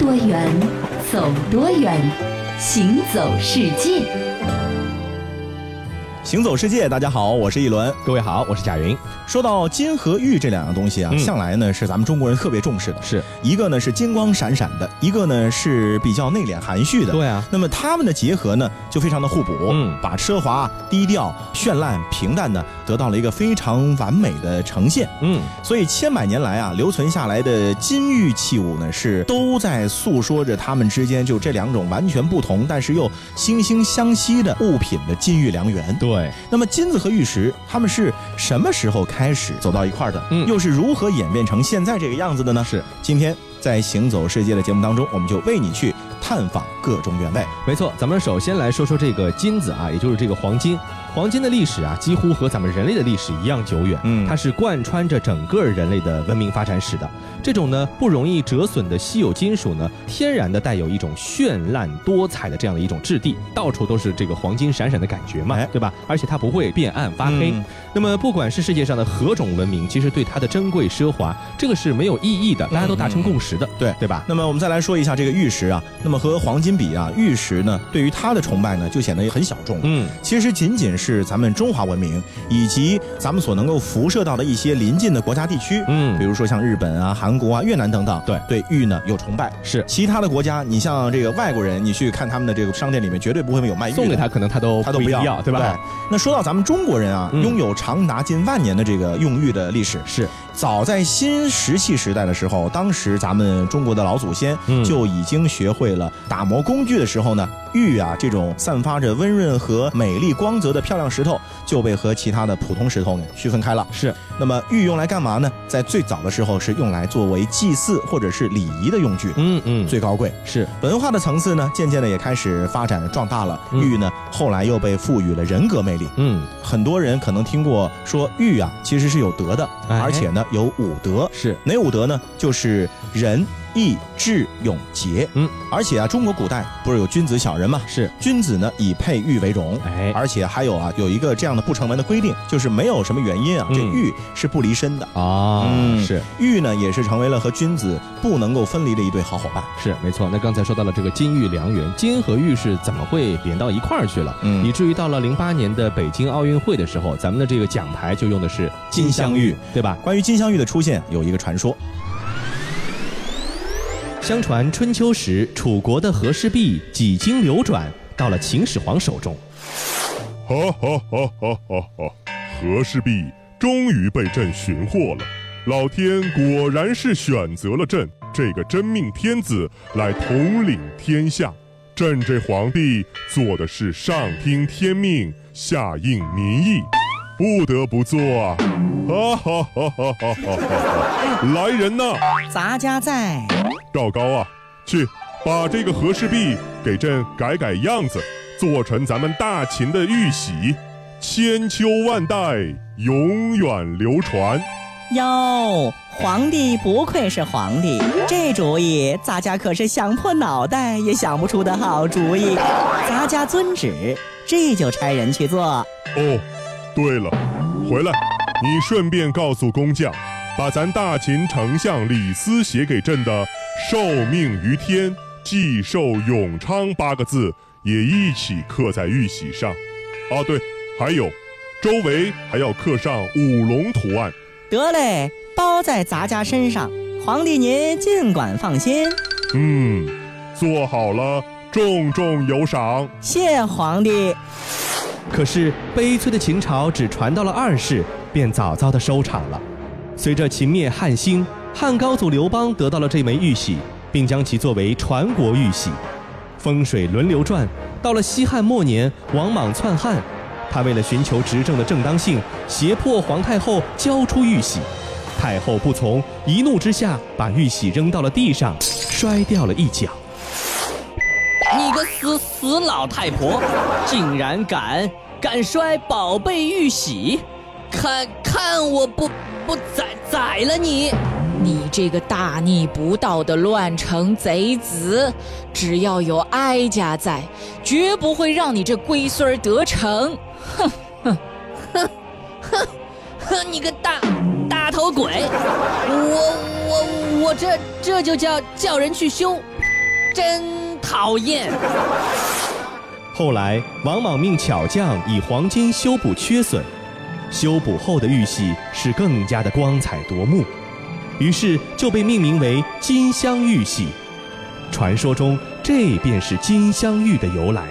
多远，走多远，行走世界。行走世界，大家好，我是一轮。各位好，我是贾云。说到金和玉这两样东西啊，嗯向来呢是咱们中国人特别重视的。是一个呢是金光闪闪的，一个呢是比较内敛含蓄的。对啊那么它们的结合呢，就非常的互补，嗯把奢华、低调、绚烂、平淡呢，得到了一个非常完美的呈现。嗯，所以千百年来啊，留存下来的金玉器物呢，是都在诉说着他们之间就这两种完全不同，但是又惺惺相惜的物品的金玉良缘。对，那么金子和玉石，他们是什么时候开始走到一块儿的？嗯又是如何演变成现在这个样子的呢？是今天在行走世界的节目当中，我们就为你去探访各种原味。没错。咱们首先来说说这个金子啊，也就是这个黄金。黄金的历史啊，几乎和咱们人类的历史一样久远。嗯它是贯穿着整个人类的文明发展史的。这种呢不容易折损的稀有金属呢，天然的带有一种绚烂多彩的这样的一种质地，到处都是这个黄金闪闪的感觉嘛哎，对吧？而且它不会变暗发黑。嗯那么不管是世界上的何种文明，其实对它的珍贵奢华，这个是没有异议的，大家都达成共识的，对对吧？那么我们再来说一下这个玉石啊，那么和黄金比啊，玉石呢对于它的崇拜呢就显得也很小众。嗯，其实仅仅是咱们中华文明以及咱们所能够辐射到的一些邻近的国家地区，嗯。比如说像日本啊、韩国啊、越南等等，对。对玉呢有崇拜。是。其他的国家，你像这个外国人，你去看他们的这个商店里面，绝对不会有卖玉的，送给他，可能他都他都不要，对吧，对。吧？那说到咱们中国人啊，嗯。拥有长达近万年的这个用玉的历史，是早在新石器时代的时候，当时咱们中国的老祖先嗯。就已经学会了打磨工具的时候呢，玉啊这种散发着温润和美丽光泽的漂亮石头，就被和其他的普通石头呢区分开了。是，那么玉用来干嘛呢？在最早的时候是用来作为祭祀或者是礼仪的用具，嗯嗯，最高贵。是文化的层次呢，渐渐的也开始发展壮大了。嗯玉呢，后来又被赋予了人格魅力。嗯很多人可能听过说玉啊，其实是有德的，哎而且呢有五德。是哪五德呢？就是仁、义、智、勇、节。嗯，而且啊，中国古代不是有君子小人吗？是，君子呢以佩玉为荣。哎而且还有啊，有一个这样的不成文的规定，就是没有什么原因啊，嗯这玉是不离身的。啊嗯是玉呢，也是成为了和君子不能够分离的一对好伙伴。是没错。那刚才说到了这个金玉良缘，金和玉是怎么会连到一块儿去了？嗯以至于到了零八年的北京奥运会的时候，咱们的这个奖牌就用的是金镶玉，对吧？关于金镶玉的出现，有一个传说，相传春秋时，楚国的和氏璧几经流转，到了秦始皇手中。哈哈哈哈哈哈！和氏璧终于被朕寻获了，老天果然是选择了朕这个真命天子来统领天下。朕这皇帝做的是上听天命，下应民意，不得不做啊！哈哈哈哈哈哈哈！来人呐，咱家在。赵高啊，去把这个和氏璧给朕改改样子，做成咱们大秦的玉玺，千秋万代，永远流传。哟，皇帝不愧是皇帝，这主意咱家可是想破脑袋也想不出的好主意。咱家遵旨，这就差人去做。哦，对了，回来，你顺便告诉工匠，把咱大秦丞相李斯写给朕的“受命于天，既寿永昌”八个字也一起刻在玉玺上。啊，对，还有，周围还要刻上五龙图案。得嘞，包在咱家身上。皇帝您尽管放心。嗯，做好了，重重有赏。谢皇帝。可是悲催的秦朝只传到了二世，便早早的收场了。随着秦灭汉兴，汉高祖刘邦得到了这枚玉玺，并将其作为传国玉玺。风水轮流转，到了西汉末年，王莽篡汉，他为了寻求执政的正当性，胁迫皇太后交出玉玺。太后不从，一怒之下把玉玺扔到了地上，摔掉了一角。你个死死老太婆，竟然敢敢摔宝贝玉玺！看看我不不宰宰了你！你这个大逆不道的乱臣贼子，只要有哀家在，绝不会让你这龟孙儿得逞。哼哼哼哼哼！你个大大头鬼！我我我这这就叫叫人去修！真讨厌。后来，王莽命巧匠以黄金修补缺损，修补后的玉玺是更加的光彩夺目，于是就被命名为金镶玉玺。传说中，这便是金镶玉的由来。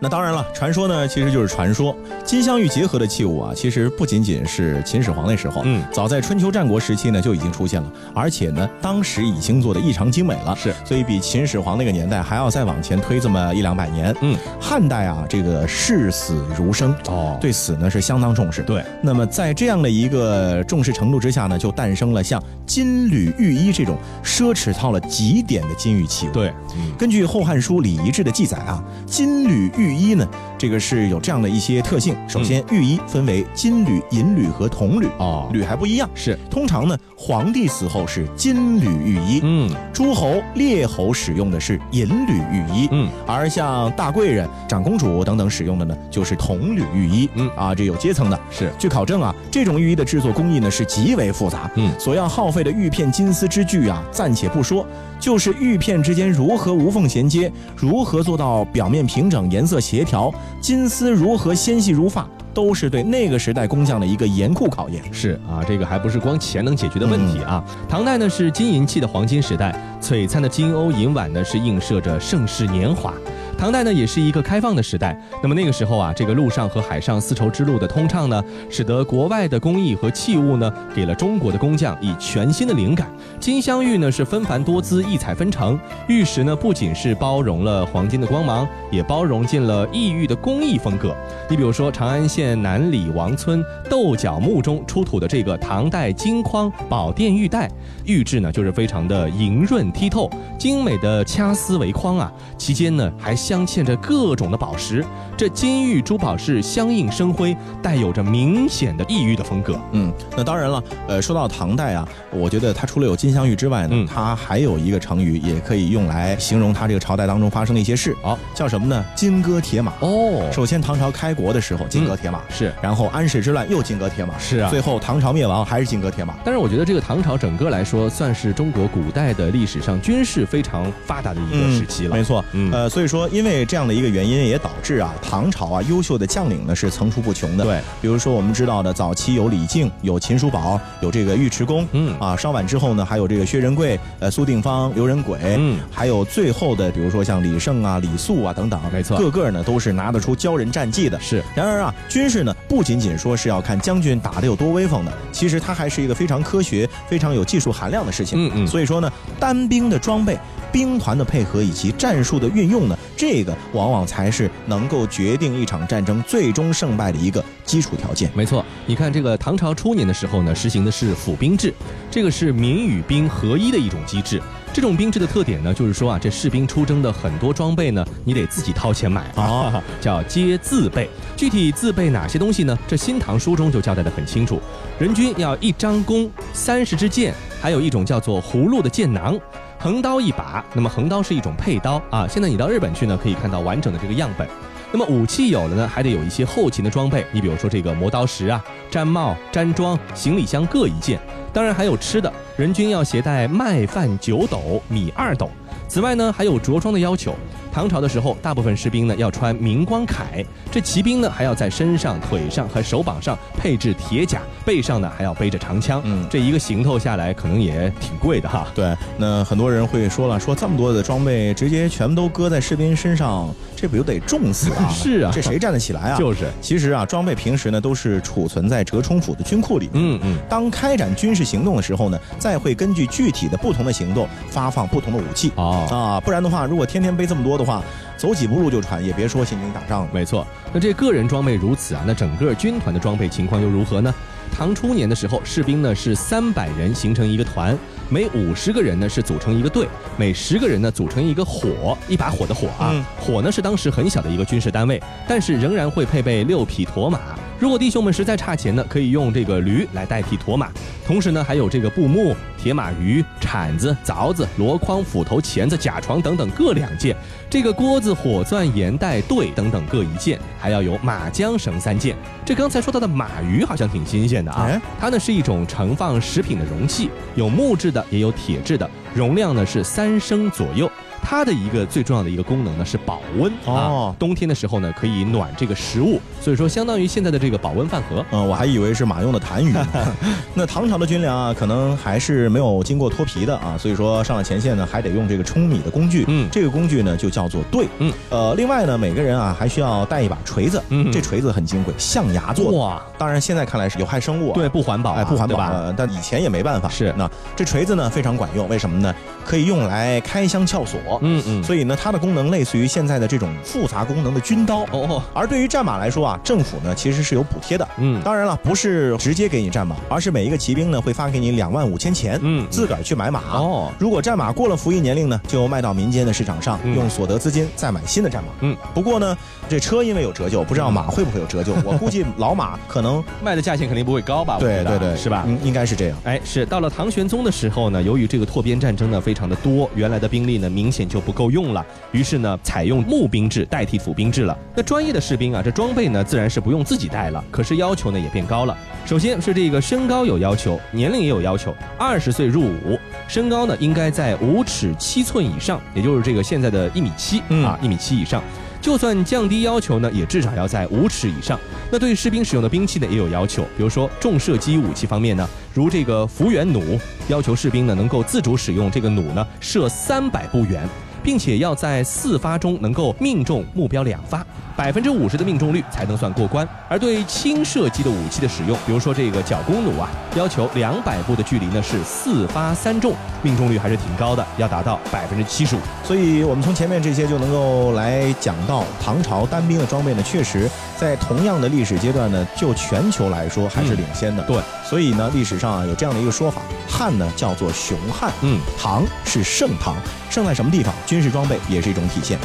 那当然了，传说呢其实就是传说。金镶玉结合的器物啊，其实不仅仅是秦始皇那时候，嗯早在春秋战国时期呢就已经出现了，而且呢当时已经做的异常精美了，是所以比秦始皇那个年代还要再往前推这么一两百年。嗯，汉代啊，这个视死如生，哦对死呢是相当重视。对，那么在这样的一个重视程度之下呢，就诞生了像金缕玉衣这种奢侈到了极点的金玉器物。对，嗯，根据《后汉书·礼仪志》的记载啊，金缕玉衣呢，这个是有这样的一些特性。首先，玉衣分为金缕、银缕和铜缕，哦。缕还不一样。是，通常呢，皇帝死后是金缕玉衣，嗯。诸侯、列侯使用的是银缕玉衣，嗯，而像大贵人、长公主等等使用的呢，就是铜缕玉衣，嗯。啊，这有阶层的。是，据考证啊，这种玉衣的制作工艺呢是极为复杂，嗯。所要耗费的玉片金丝之具啊，暂且不说，就是玉片之间如何无缝衔接，如何做到表面平整、颜色协调，金丝如何纤细如发，都是对那个时代工匠的一个严酷考验。是啊，这个还不是光钱能解决的问题啊。唐代呢是金银器的黄金时代，璀璨的金瓯银碗呢是映射着盛世年华。唐代呢也是一个开放的时代，那么那个时候啊，这个陆上和海上丝绸之路的通畅呢，使得国外的工艺和器物呢，给了中国的工匠以全新的灵感。金镶玉呢是纷繁多姿、异彩纷呈，玉石呢不仅是包容了黄金的光芒，也包容进了异域的工艺风格。你比如说长安县南里王村豆角墓中出土的这个唐代金框宝殿玉带，玉质呢就是非常的莹润剔透，精美的掐丝为框啊，其间呢还镶嵌着各种的宝石，这金玉珠宝是相映生辉，带有着明显的异域的风格。嗯，那当然了，呃，说到唐代啊，我觉得它除了有金镶玉之外呢，嗯它还有一个成语也可以用来形容它这个朝代当中发生的一些事，好叫什么呢？金戈铁马。哦首先，唐朝开国的时候金戈铁马，是。然后安史之乱又金戈铁马，是啊最后唐朝灭亡还是金戈铁马。但是我觉得这个唐朝整个来说，算是中国古代的历史上军事非常发达的一个时期了。没错，嗯呃，所以说因为这样的一个原因，也导致啊，唐朝啊优秀的将领呢是层出不穷的。对，比如说我们知道的，早期有李靖，有秦叔宝，有这个尉迟恭，嗯啊，稍晚之后呢，还有这个薛仁贵、呃苏定方、刘仁轨，嗯还有最后的，比如说像李胜啊、李肃啊等等，没错个个呢都是拿得出骄人战绩的。是然而啊，军事呢不仅仅说是要看将军打得有多威风的，其实它还是一个非常科学、非常有技术含量的事情。嗯嗯所以说呢，单兵的装备、兵团的配合以及战术的运用呢，这个往往才是能够决定一场战争最终胜败的一个基础条件。没错，你看这个唐朝初年的时候呢，实行的是府兵制，这个是民与兵合一的一种机制。这种兵制的特点呢，就是说啊，这士兵出征的很多装备呢，你得自己掏钱买啊，叫皆自备。具体自备哪些东西呢？这《新唐书》中就交代的很清楚，人均要一张弓、三十支箭，还有一种叫做葫芦的箭囊。横刀一把，那么横刀是一种配刀啊。现在你到日本去呢，可以看到完整的这个样本。那么武器有了呢，还得有一些后勤的装备，你比如说这个磨刀石啊、毡帽、毡装、行李箱各一件，当然还有吃的，人均要携带麦饭九斗、米二斗。此外呢，还有着装的要求。唐朝的时候，大部分士兵呢要穿明光铠，这骑兵呢还要在身上、腿上和手膀上配置铁甲，背上呢还要背着长枪。嗯这一个行头下来，可能也挺贵的哈。对，那很多人会说了，说这么多的装备直接全部都搁在士兵身上，这不就得重死啊？是啊这谁站得起来啊？就是，其实啊，装备平时呢都是储存在折冲府的军库里面。嗯嗯，当开展军事行动的时候呢，再会根据具体的不同的行动发放不同的武器。哦。啊，不然的话，如果天天背这么多的话，走几步路就喘，也别说行军打仗了。没错，那这个人装备如此啊，那整个军团的装备情况又如何呢？唐初年的时候，士兵呢是三百人形成一个团，每五十个人呢是组成一个队，每十个人呢组成一个火，一把火的火啊。嗯火呢是当时很小的一个军事单位，但是仍然会配备六匹驼马，如果弟兄们实在差钱呢，可以用这个驴来代替驮马。同时呢，还有这个布木、铁马鱼、铲子、凿子、箩筐、斧头、钳子、甲床等等各两件，这个锅子、火钻、盐袋、对等等各一件，还要有马缰绳三件。这刚才说到的马鱼好像挺新鲜的啊哎，它呢是一种盛放食品的容器，有木质的，也有铁质的，容量呢是三升左右。它的一个最重要的一个功能呢是保温哦啊，冬天的时候呢可以暖这个食物，所以说相当于现在的这个保温饭盒。嗯，我还以为是马用的痰盂呢。那唐朝的军粮啊，可能还是没有经过脱皮的啊，所以说上了前线呢，还得用这个舂米的工具。嗯这个工具呢就叫做对。嗯，呃，另外呢，每个人啊还需要带一把锤子。嗯这锤子很金贵，象牙做的。哇，当然现在看来是有害生物啊。对，不环保啊，哎，不环保但以前也没办法。是那这锤子呢非常管用，为什么呢？可以用来开箱撬锁。嗯嗯，所以呢，它的功能类似于现在的这种复杂功能的军刀。哦，而对于战马来说啊，政府呢其实是有补贴的。嗯当然了，不是直接给你战马，而是每一个骑兵呢会发给你两万五千钱，嗯自个儿去买马。哦，如果战马过了服役年龄呢，就卖到民间的市场上，嗯用所得资金再买新的战马。嗯，不过呢，这车因为有折旧，不知道马会不会有折旧。我估计老马可能卖的价钱肯定不会高吧？对对对，是吧？嗯，应该是这样。哎，是到了唐玄宗的时候呢，由于这个拓边战争呢非常的多，原来的兵力呢明显就不够用了，于是呢采用募兵制代替府兵制了。那专业的士兵啊，这装备呢自然是不用自己带了，可是要求呢也变高了。首先是这个身高有要求，年龄也有要求，二十岁入伍，身高呢应该在五尺七寸以上，也就是这个现在的一米七、嗯啊，一米七以上。就算降低要求呢，也至少要在五尺以上。那对士兵使用的兵器呢，也有要求，比如说重射击武器方面呢，如这个福元弩，要求士兵呢能够自主使用这个弩呢射三百步远，并且要在四发中能够命中目标两发，百分之五十的命中率才能算过关。而对轻射击的武器的使用，比如说这个角弓弩啊，要求两百步的距离呢是四发三中，命中率还是挺高的，要达到百分之七十五。所以我们从前面这些就能够来讲到唐朝单兵的装备呢，确实在同样的历史阶段呢，就全球来说还是领先的。对，所以呢，历史上啊有这样的一个说法，汉呢叫做雄汉，嗯，唐是盛唐，盛在什么地方？军事装备也是一种体现。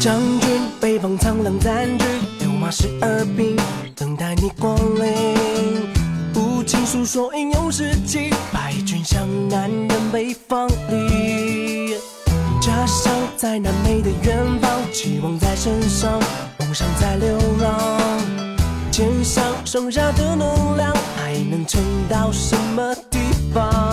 将军北方苍狼占据，六马十二兵，等待你光临。无情诉说英勇事迹，败军向南人北方里。家乡在南美的远方，期望在身上，梦想在流浪。肩上剩下的能量，还能撑到什么地方？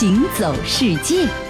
行走世界。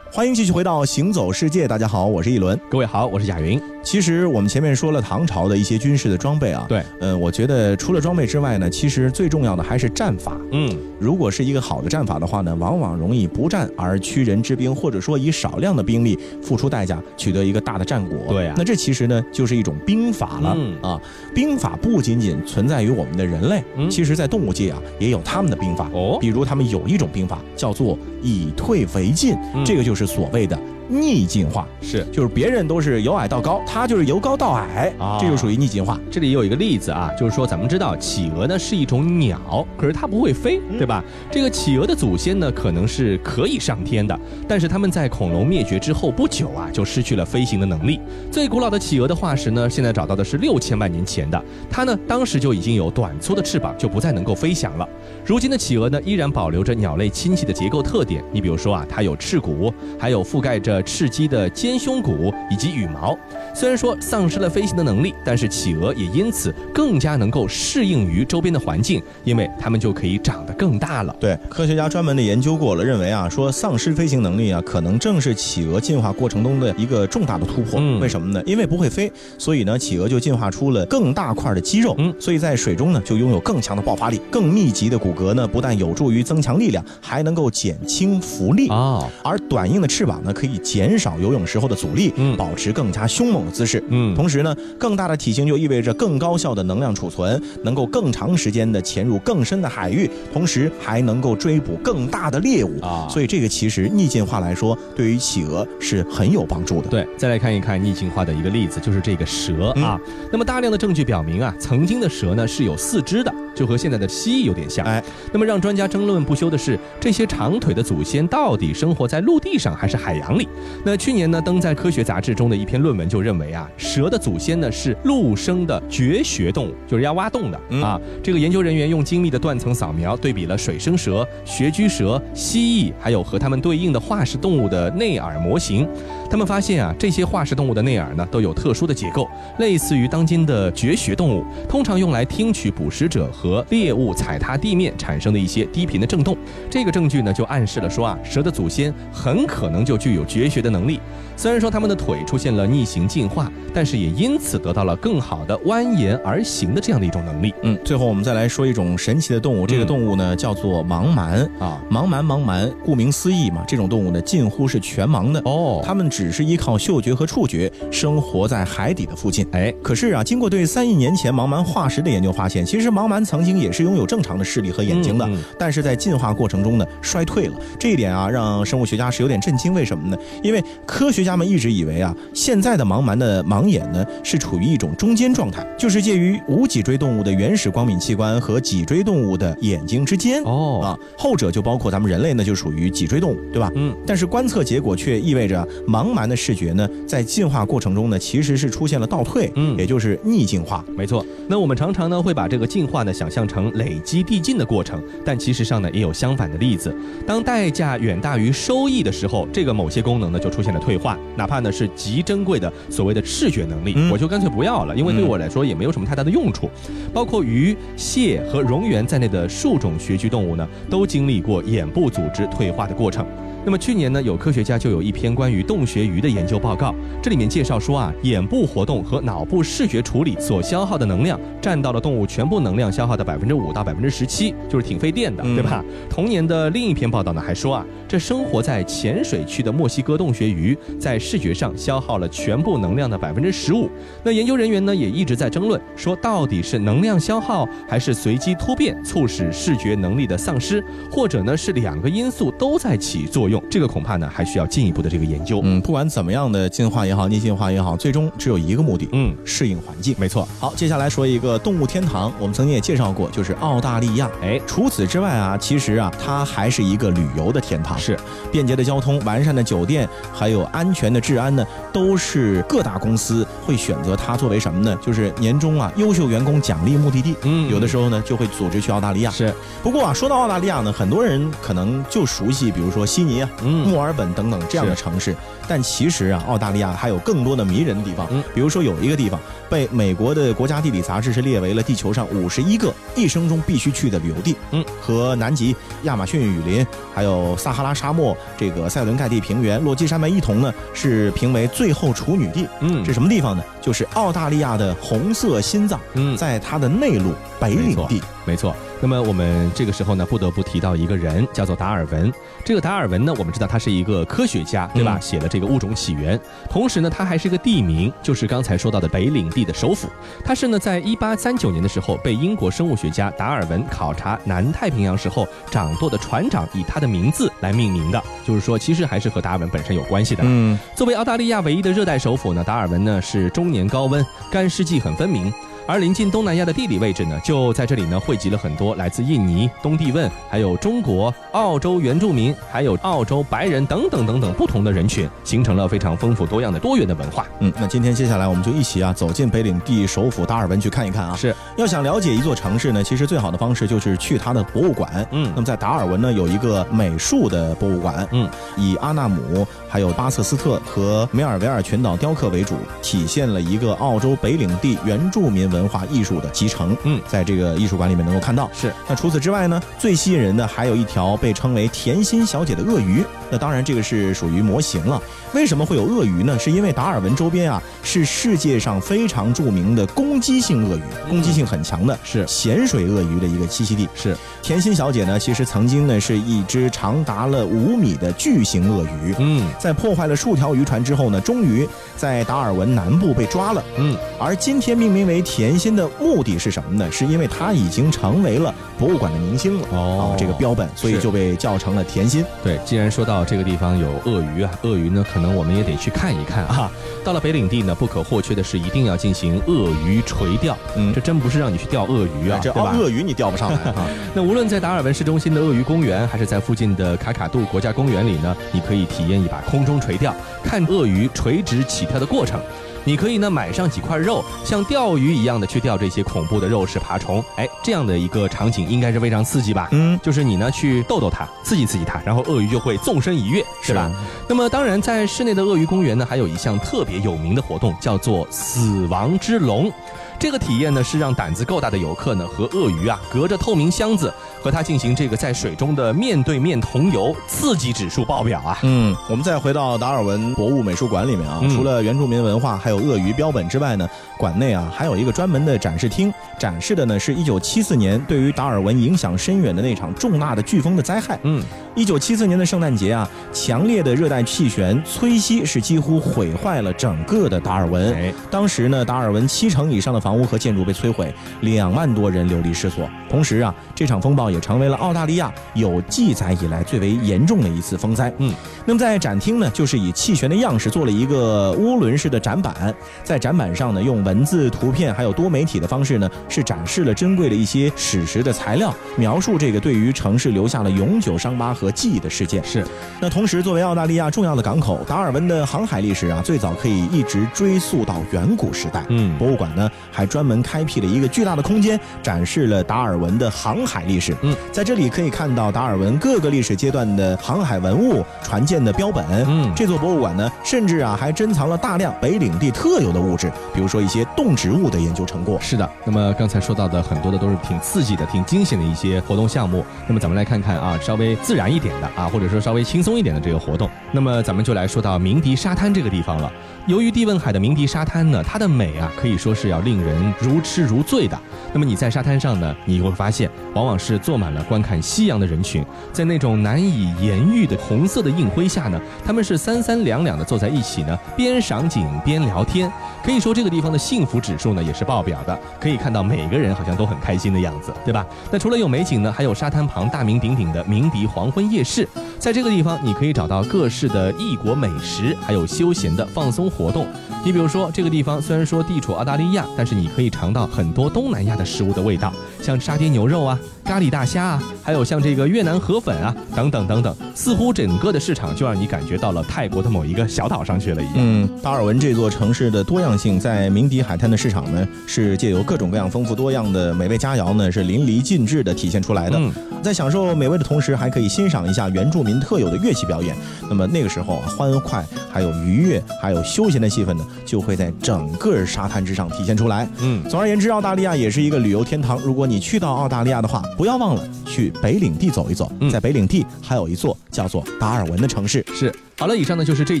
欢迎继续回到《行走世界》，大家好，我是一轮。各位好，我是贾云。其实我们前面说了唐朝的一些军事的装备啊，对，嗯，我觉得除了装备之外呢，其实最重要的还是战法。嗯，如果是一个好的战法的话呢，往往容易不战而屈人之兵，或者说以少量的兵力付出代价，取得一个大的战果。对啊那这其实呢就是一种兵法了、嗯啊。兵法不仅仅存在于我们的人类，嗯其实在动物界啊也有他们的兵法。哦比如他们有一种兵法叫做以退为进，嗯。这个就是所谓的逆进化，是就是别人都是由矮到高，它就是由高到矮，啊这就属于逆进化。这里有一个例子啊，就是说咱们知道企鹅呢是一种鸟，可是它不会飞，对吧？这个企鹅的祖先呢可能是可以上天的，但是它们在恐龙灭绝之后不久啊就失去了飞行的能力。最古老的企鹅的化石呢，现在找到的是六千万年前的，它呢当时就已经有短粗的翅膀，就不再能够飞翔了。如今的企鹅呢依然保留着鸟类亲戚的结构特点，你比如说啊，它有翅骨，还有覆盖着赤鸡的肩胸骨以及羽毛。虽然说丧失了飞行的能力，但是企鹅也因此更加能够适应于周边的环境，因为它们就可以长得更大了。对，科学家专门的研究过了，认为啊，说丧失飞行能力啊，可能正是企鹅进化过程中的一个重大的突破。嗯为什么呢？因为不会飞，所以呢，企鹅就进化出了更大块的肌肉，嗯所以在水中呢，就拥有更强的爆发力，更密集的骨骼呢，不但有助于增强力量，还能够减轻浮力。哦，而短硬的翅膀呢，可以减少游泳时候的阻力，嗯保持更加凶猛的姿势。嗯同时呢，更大的体型就意味着更高效的能量储存，能够更长时间的潜入更深的海域，同时还能够追捕更大的猎物啊所以这个其实逆进化来说，对于企鹅是很有帮助的。对，再来看一看逆进化的一个例子，就是这个蛇嗯啊。那么大量的证据表明啊，曾经的蛇呢是有四肢的，就和现在的蜥蜴有点像。哎，那么让专家争论不休的是，这些长腿的祖先到底生活在陆地上还是海洋里？那去年呢，登在科学杂志中的一篇论文就认为啊，蛇的祖先呢是陆生的绝学动物，就是要挖洞的、嗯啊。这个研究人员用精密的断层扫描对比了水生蛇、穴居蛇、蜥蜴，还有和它们对应的化石动物的内耳模型。他们发现啊，这些化石动物的内耳呢都有特殊的结构，类似于当今的绝学动物，通常用来听取捕食者和猎物踩踏地面产生的一些低频的震动。这个证据呢就暗示了说啊，蛇的祖先很可能就具有绝学的能力。虽然说它们的腿出现了逆行进化，但是也因此得到了更好的蜿蜒而行的这样的一种能力嗯，最后我们再来说一种神奇的动物，这个嗯动物呢叫做盲鳗。啊。盲鳗，盲鳗，顾名思义嘛，这种动物呢近乎是全盲的。哦，它们只是依靠嗅觉和触觉生活在海底的附近。哎，可是啊，经过对三亿年前盲鳗化石的研究发现，其实盲鳗曾经也是拥有正常的视力和眼睛的，嗯嗯但是在进化过程中呢衰退了。这一点啊，让生物学家是有点震惊。为什么呢？因为科学家们一直以为啊，现在的盲鳗的盲眼呢是处于一种中间状态，就是介于无脊椎动物的原始光敏器官和脊椎动物的眼睛之间。哦，啊，后者就包括咱们人类呢，就属于脊椎动物，对吧？嗯，但是观测结果却意味着盲鳗的视觉呢，在进化过程中呢，其实是出现了倒退，嗯也就是逆进化。没错，那我们常常呢会把这个进化呢想象成累积递进的过程，但其实上呢也有相反的例子。当代价远大于收益的时候，这个某些功能呢就出现了退化，哪怕呢是极珍贵的所谓的视觉能力，嗯我就干脆不要了，因为对嗯我来说也没有什么太大的用处。包括鱼、蟹和蝾螈在内的数种穴居动物呢，都经历过眼部组织退化的过程。那么去年呢，有科学家就有一篇关于洞穴鱼的研究报告，这里面介绍说啊，眼部活动和脑部视觉处理所消耗的能量，占到了动物全部能量消耗的百分之五到百分之十七，就是挺费电的，嗯对吧？同年的另一篇报道呢，还说啊，这生活在浅水区的墨西哥洞穴鱼，在视觉上消耗了全部能量的百分之十五。那研究人员呢，也一直在争论，说到底是能量消耗，还是随机突变促使视觉能力的丧失，或者呢是两个因素都在起作用？这个恐怕呢还需要进一步的这个研究。嗯，不管怎么样的进化也好，逆进化也好，最终只有一个目的，嗯，适应环境。没错。好，接下来说一个动物天堂，我们曾经也介绍过，就是澳大利亚。哎，除此之外啊，其实啊，它还是一个旅游的天堂。是便捷的交通、完善的酒店，还有安全的治安呢，都是各大公司会选择它作为什么呢？就是年终啊优秀员工奖励目的地。嗯有的时候呢就会组织去澳大利亚。是，不过啊，说到澳大利亚呢，很多人可能就熟悉，比如说悉尼啊、嗯，墨尔本等等这样的城市，但其实啊，澳大利亚还有更多的迷人的地方。嗯比如说有一个地方被美国的国家地理杂志是列为了地球上五十一个一生中必须去的旅游地。嗯，和南极、亚马逊雨林，还有撒哈拉沙漠、这个塞伦盖蒂平原、落基山脉一同呢，是评为最后处女地。嗯，是什么地方呢？就是澳大利亚的红色心脏，嗯，在它的内陆北领地。没错，那么我们这个时候呢，不得不提到一个人，叫做达尔文。这个达尔文呢，我们知道他是一个科学家，对吧？写了这个《物种起源》，同时呢，他还是个地名，就是刚才说到的北领地的首府。他是呢，在一八三九年的时候，被英国生物学家达尔文考察南太平洋时候掌舵的船长以他的名字来命名的。就是说，其实还是和达尔文本身有关系的。嗯，作为澳大利亚唯一的热带首府呢，达尔文呢是终年高温，干湿季很分明。而临近东南亚的地理位置呢，就在这里呢汇集了很多来自印尼、东帝汶，还有中国、澳洲原住民，还有澳洲白人等等等等不同的人群，形成了非常丰富多样的多元的文化。嗯，那今天接下来我们就一起啊走进北领地首府达尔文去看一看啊。是，要想了解一座城市呢，其实最好的方式就是去它的博物馆。嗯那么在达尔文呢有一个美术的博物馆，嗯，以阿纳姆、还有巴瑟斯特和梅尔维尔群岛雕刻为主，体现了一个澳洲北领地原住民文化艺术的集成。嗯在这个艺术馆里面能够看到。是，那除此之外呢，最吸引人的还有一条被称为甜心小姐的鳄鱼。那当然，这个是属于模型了。为什么会有鳄鱼呢？是因为达尔文周边啊是世界上非常著名的攻击性鳄鱼，攻击性很强的是咸水鳄鱼的一个栖息地。是，甜心小姐呢，其实曾经呢是一只长达了五米的巨型鳄鱼。嗯在破坏了数条渔船之后呢，终于在达尔文南部被抓了。嗯，而今天命名为甜心的目的是什么呢？是因为它已经成为了博物馆的明星了。哦啊，这个标本，所以就被叫成了甜心。对，既然说到这个地方有鳄鱼啊，鳄鱼呢，可能我们也得去看一看啊。到了北领地呢，不可或缺的是一定要进行鳄鱼垂钓。嗯这真不是让你去钓鳄鱼啊，这对吧？鳄鱼你钓不上来 啊。那无论在达尔文市中心的鳄鱼公园，还是在附近的卡卡杜国家公园里呢，你可以体验一把空中垂钓，看鳄鱼垂直起跳的过程。你可以呢买上几块肉，像钓鱼一样的去钓这些恐怖的肉食爬虫。哎，这样的一个场景应该是非常刺激吧？嗯，就是你呢去逗逗它，刺激刺激它，然后鳄鱼就会纵身一跃，是吧？那么当然，在室内的鳄鱼公园呢，还有一项特别有名的活动，叫做死亡之龙。这个体验呢，是让胆子够大的游客呢和鳄鱼啊隔着透明箱子和他进行这个在水中的面对面同游，刺激指数爆表啊！嗯，我们再回到达尔文博物美术馆里面啊，嗯除了原住民文化还有鳄鱼标本之外呢，馆内啊还有一个专门的展示厅，展示的呢是一九七四年对于达尔文影响深远的那场重大的飓风的灾害。嗯，一九七四年的圣诞节啊，强烈的热带气旋崔西是几乎毁坏了整个的达尔文。哎，当时呢，达尔文七成以上的房屋和建筑被摧毁，两万多人流离失所。同时啊，这场风暴也成为了澳大利亚有记载以来最为严重的一次风灾。嗯，那么在展厅呢，就是以气旋的样式做了一个涡轮式的展板，在展板上呢，用文字、图片还有多媒体的方式呢，是展示了珍贵的一些史实的材料，描述这个对于城市留下了永久伤疤和记忆的事件。是，那同时，作为澳大利亚重要的港口，达尔文的航海历史啊，最早可以一直追溯到远古时代。嗯博物馆呢还专门开辟了一个巨大的空间，展示了达尔文的航海历史。嗯，在这里可以看到达尔文各个历史阶段的航海文物、船舰的标本。嗯这座博物馆呢，甚至啊还珍藏了大量北领地特有的物质，比如说一些动植物的研究成果。是的，那么刚才说到的很多的都是挺刺激的、挺惊险的一些活动项目。那么咱们来看看啊，稍微自然一点的啊，或者说稍微轻松一点的这个活动。那么咱们就来说到鸣笛沙滩这个地方了。由于地汶海的鸣笛沙滩呢，它的美啊，可以说是要令人如痴如醉的。那么你在沙滩上呢，你会发现，往往是坐坐满了观看夕阳的人群，在那种难以言喻的红色的映辉下呢，他们是三三两两的坐在一起呢，边赏景边聊天。可以说这个地方的幸福指数呢也是爆表的，可以看到每个人好像都很开心的样子，对吧？那除了有美景呢，还有沙滩旁大名鼎鼎的鸣笛黄昏夜市，在这个地方你可以找到各式的异国美食，还有休闲的放松活动。你比如说这个地方虽然说地处澳大利亚，但是你可以尝到很多东南亚的食物的味道，像沙爹牛肉啊、咖喱大虾啊，还有像这个越南河粉啊等等等等，似乎整个的市场就让你感觉到了泰国的某一个小岛上去了一样。嗯，达尔文这座城市的多样性，在鸣笛海滩的市场呢，是借由各种各样丰富多样的美味佳肴呢，是淋漓尽致的体现出来的。嗯在享受美味的同时，还可以欣赏一下原住民特有的乐器表演。那么那个时候啊，欢快、还有愉悦、还有休闲的气氛呢，就会在整个沙滩之上体现出来。嗯。总而言之，澳大利亚也是一个旅游天堂。如果你去到澳大利亚的话，不要忘了去北领地走一走。嗯在北领地还有一座叫做达尔文的城市。是，好了，以上呢就是这一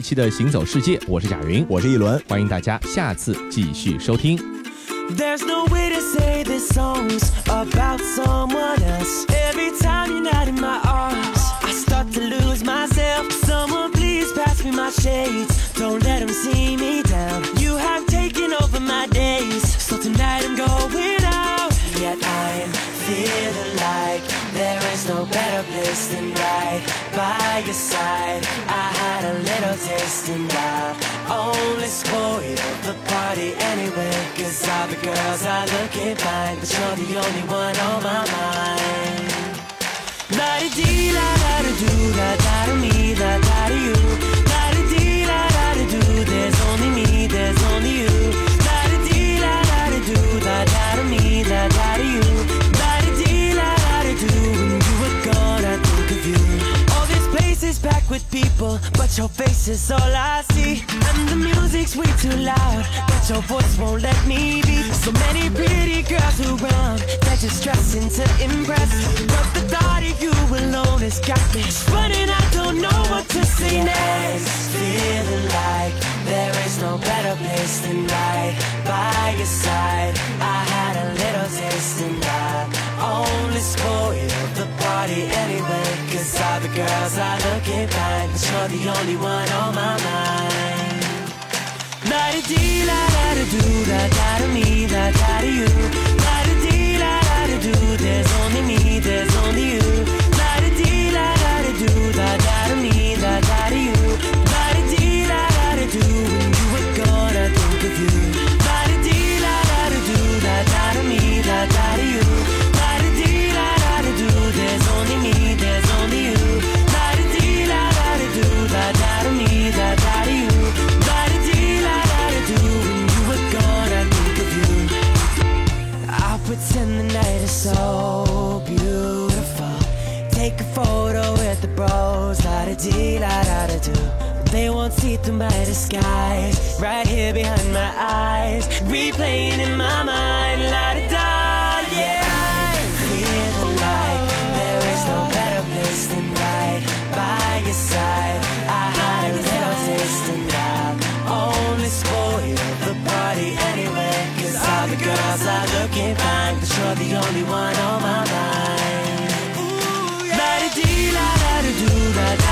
期的行走世界，我是贾云，我是一轮。欢迎大家下次继续收听。There's no way to say this song's about someone else. Every time you're not in my arms, I start to lose myself. Someone please pass me my shades. Don't let them see me down. Feeling like there is no better place than right by your side. I had a little taste and I only spoiled the party anyway. Cause all the girls are looking fine, but you're the only one on my mind. La di la da do da me da da you. Packed with people, but your face is all I see. And the music's way too loud, but your voice won't let me be. So many pretty girls around, they're just dressing to impress. But the thought of you alone has got me running. I don't know what to say next. Cause I look it back, but you're the only one on my mind. Not a deal, la-da-da-doo, la-da-da-me, la-da-da-you. Pretend the night is so beautiful. Take a photo with the bros, la da dee, la da da do. They won't see through my disguise, right here behind my eyes, replaying in my mind, la da da, outside looking back, but you're the only one on my mind. La-di-dee, da da do da da.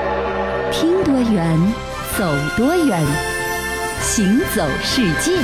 听多远，走多远，行走世界。